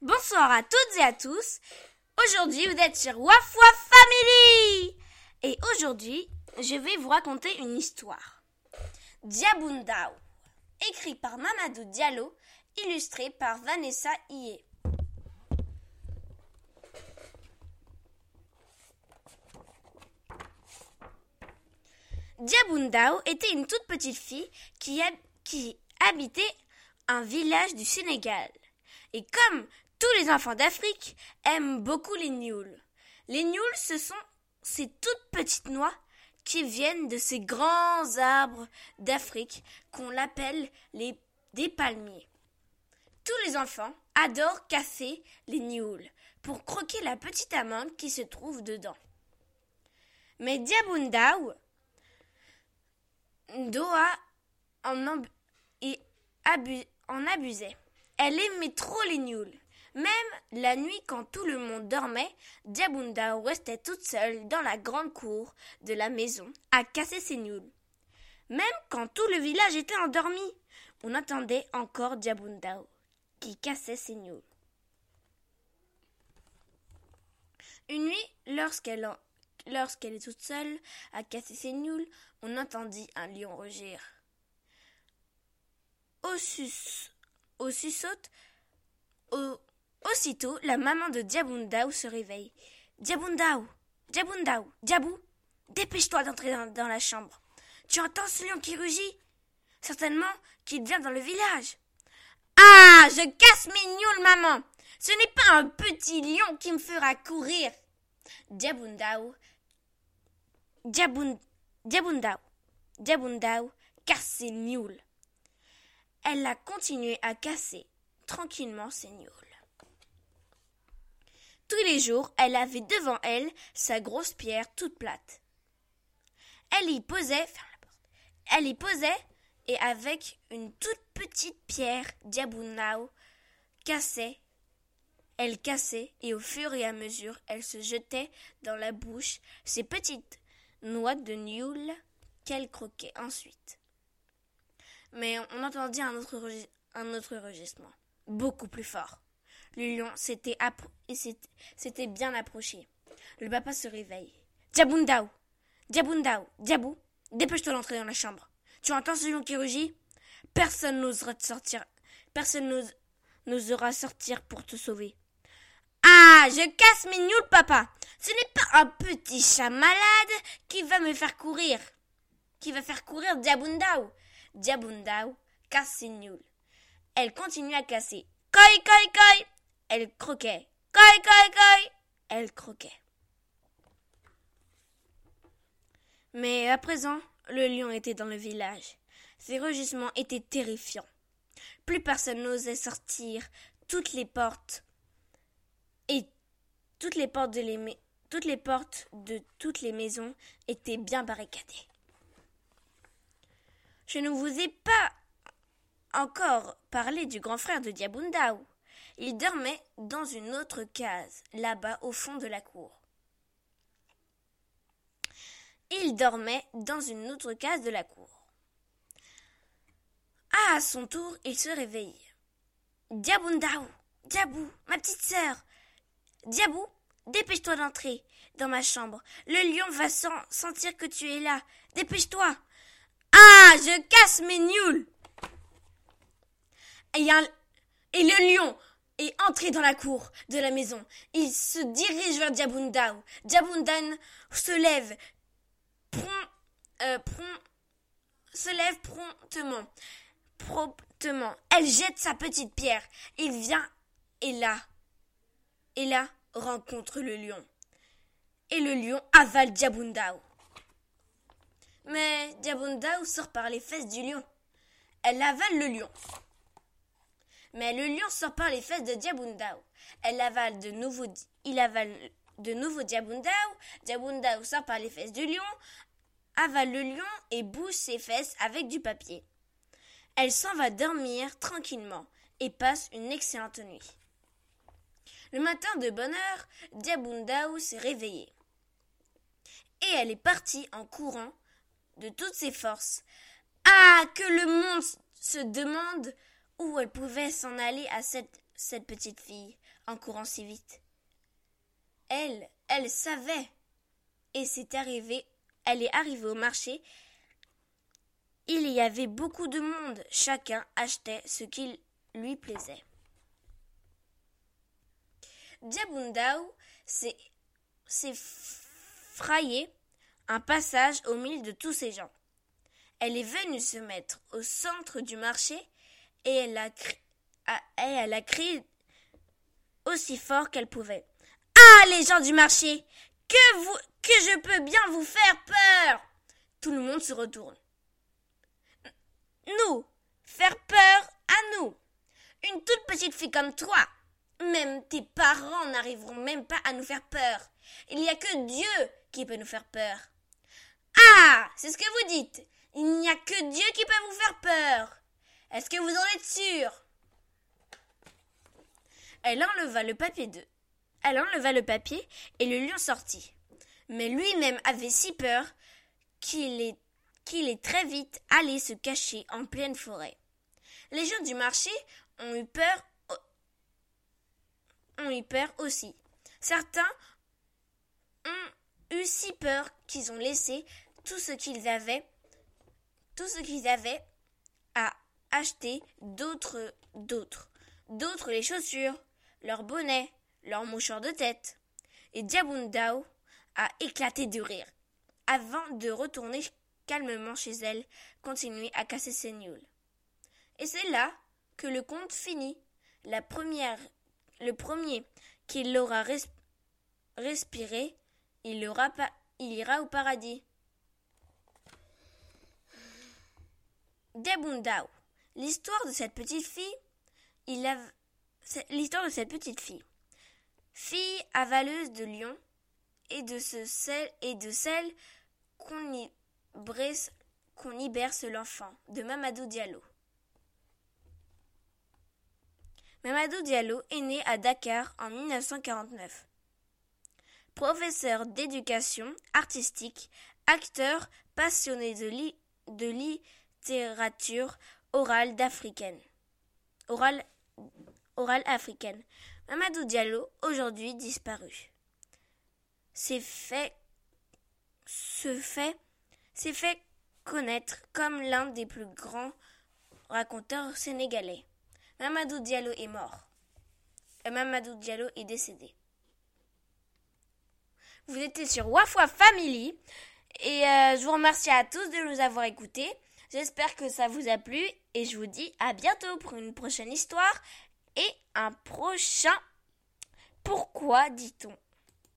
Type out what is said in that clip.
Bonsoir à toutes et à tous. Aujourd'hui, vous êtes sur Waf Family. Et aujourd'hui, je vais vous raconter une histoire. Diabundao, écrit par Mamadou Diallo, illustré par Vanessa Ié. Diabundao était une toute petite fille qui habitait un village du Sénégal. Et comme tous les enfants d'Afrique aiment beaucoup les nioules. Les nioules, ce sont ces toutes petites noix qui viennent de ces grands arbres d'Afrique qu'on appelle les, des palmiers. Tous les enfants adorent casser les nioules pour croquer la petite amande qui se trouve dedans. Mais Diabundao Doha en, abusait. Elle aimait trop les nioules. Même la nuit, quand tout le monde dormait, Diabundao restait toute seule dans la grande cour de la maison à casser ses nioules. Même quand tout le village était endormi, on entendait encore Diabundao qui cassait ses nioules. Une nuit, lorsqu'elle est toute seule à casser ses nioules, on entendit un lion rugir. Au, Aussitôt, la maman de Diabundao se réveille. Diabundao Diabundao Diabou Dépêche-toi d'entrer dans, la chambre. Tu entends ce lion qui rugit? Certainement qu'il vient dans le village. Ah Je casse mes nioules, maman Ce n'est pas un petit lion qui me fera courir Diabundao Diabund, Diabundao Diabundao casse ses nioules. Elle a continué à casser tranquillement ses nioules. Tous les jours, elle avait devant elle sa grosse pierre toute plate. Elle y posait, elle y posait, et avec une toute petite pierre, Diabunao cassait, elle cassait, et au fur et à mesure, elle se jetait dans la bouche ces petites noix de nioul qu'elle croquait ensuite. Mais on entendit un autre, un autre rugissement, beaucoup plus fort. Le lion s'était bien approché. Le papa se réveille. Diabundao Diabundao Diabou Dépêche-toi d'entrer dans la chambre. Tu entends ce lion qui rugit Personne n'osera sortir. Personne n'osera sortir pour te sauver. Ah, je casse mes nioules, papa. Ce n'est pas un petit chat malade qui va me faire courir. Qui va faire courir Diabundao. Diabundao casse ses nioules. Elle continue à casser. Koi, koi, koi elle croquait. Coi, coi, coi Elle croquait. Mais à présent, le lion était dans le village. Ses rugissements étaient terrifiants. Plus personne n'osait sortir. Toutes les portes et toutes les portes de toutes les portes de toutes les maisons étaient bien barricadées. Je ne vous ai pas encore parlé du grand frère de Diabundao. Il dormait dans une autre case, là-bas au fond de la cour. Il dormait dans une autre case de la cour. À son tour, il se réveille. Diabundao, Diabou, ma petite sœur. Diabou, dépêche-toi d'entrer dans ma chambre. Le lion va sentir que tu es là. Dépêche-toi. Ah, je casse mes nioules. Et, et le lion et entrer dans la cour de la maison. Il se dirige vers Diabundao. Diabundan se lève, euh, se lève promptement, promptement. Elle jette sa petite pierre. Il vient et là, et là rencontre le lion. Et le lion avale Diabundao. Mais Diabundao sort par les fesses du lion. Elle avale le lion. Mais le lion sort par les fesses de Diabundao. Elle avale de nouveau, il avale de nouveau Diabundao. Diabundao sort par les fesses du lion, avale le lion et bouge ses fesses avec du papier. Elle s'en va dormir tranquillement et passe une excellente nuit. Le matin de bonne heure, Diabundao s'est réveillée. Et elle est partie en courant de toutes ses forces. Ah, que le monde se demande où elle pouvait s'en aller à cette petite fille en courant si vite. Elle, elle savait. Et c'est arrivé, elle est arrivée au marché. Il y avait beaucoup de monde. Chacun achetait ce qui lui plaisait. Diabundao s'est frayé un passage au milieu de tous ces gens. Elle est venue se mettre au centre du marché et elle a, crié aussi fort qu'elle pouvait. Ah, les gens du marché, que vous, que je peux bien vous faire peur. Tout le monde se retourne. Nous, faire peur à nous. Une toute petite fille comme toi. Même tes parents n'arriveront même pas à nous faire peur. Il n'y a que Dieu qui peut nous faire peur. Ah, c'est ce que vous dites. Il n'y a que Dieu qui peut vous faire peur. Est-ce que vous en êtes sûr? Elle enleva le papier et le lion sortit. Mais lui-même avait si peur qu'il est, qu'il est très vite allé se cacher en pleine forêt. Les gens du marché ont eu peur, ont eu peur aussi. Certains ont eu si peur qu'ils ont laissé tout ce qu'ils avaient, tout ce qu'ils avaient acheter d'autres, d'autres, d'autres les chaussures, leurs bonnets, leurs mouchoirs de tête. Et Diabundao a éclaté de rire, avant de retourner calmement chez elle, continuer à casser ses nuls. Et c'est là que le conte finit. La première, le premier qui l'aura respiré, il, aura il ira au paradis. Debundao. L'histoire de cette petite fille, fille. Avaleuse de lion et de sel celle qu'on y berce l'enfant de Mamadou Diallo. Mamadou Diallo est né à Dakar en 1949. Professeur d'éducation artistique, acteur passionné de littérature orale d'africaine. Orale, africaine. Mamadou Diallo, aujourd'hui disparu. C'est fait, se fait, s'est fait connaître comme l'un des plus grands raconteurs sénégalais. Mamadou Diallo est mort. Et Mamadou Diallo est décédé. Vous étiez sur Wafwa Family et euh, je vous remercie à tous de nous avoir écoutés. J'espère que ça vous a plu et je vous dis à bientôt pour une prochaine histoire et un prochain. Pourquoi dit-on?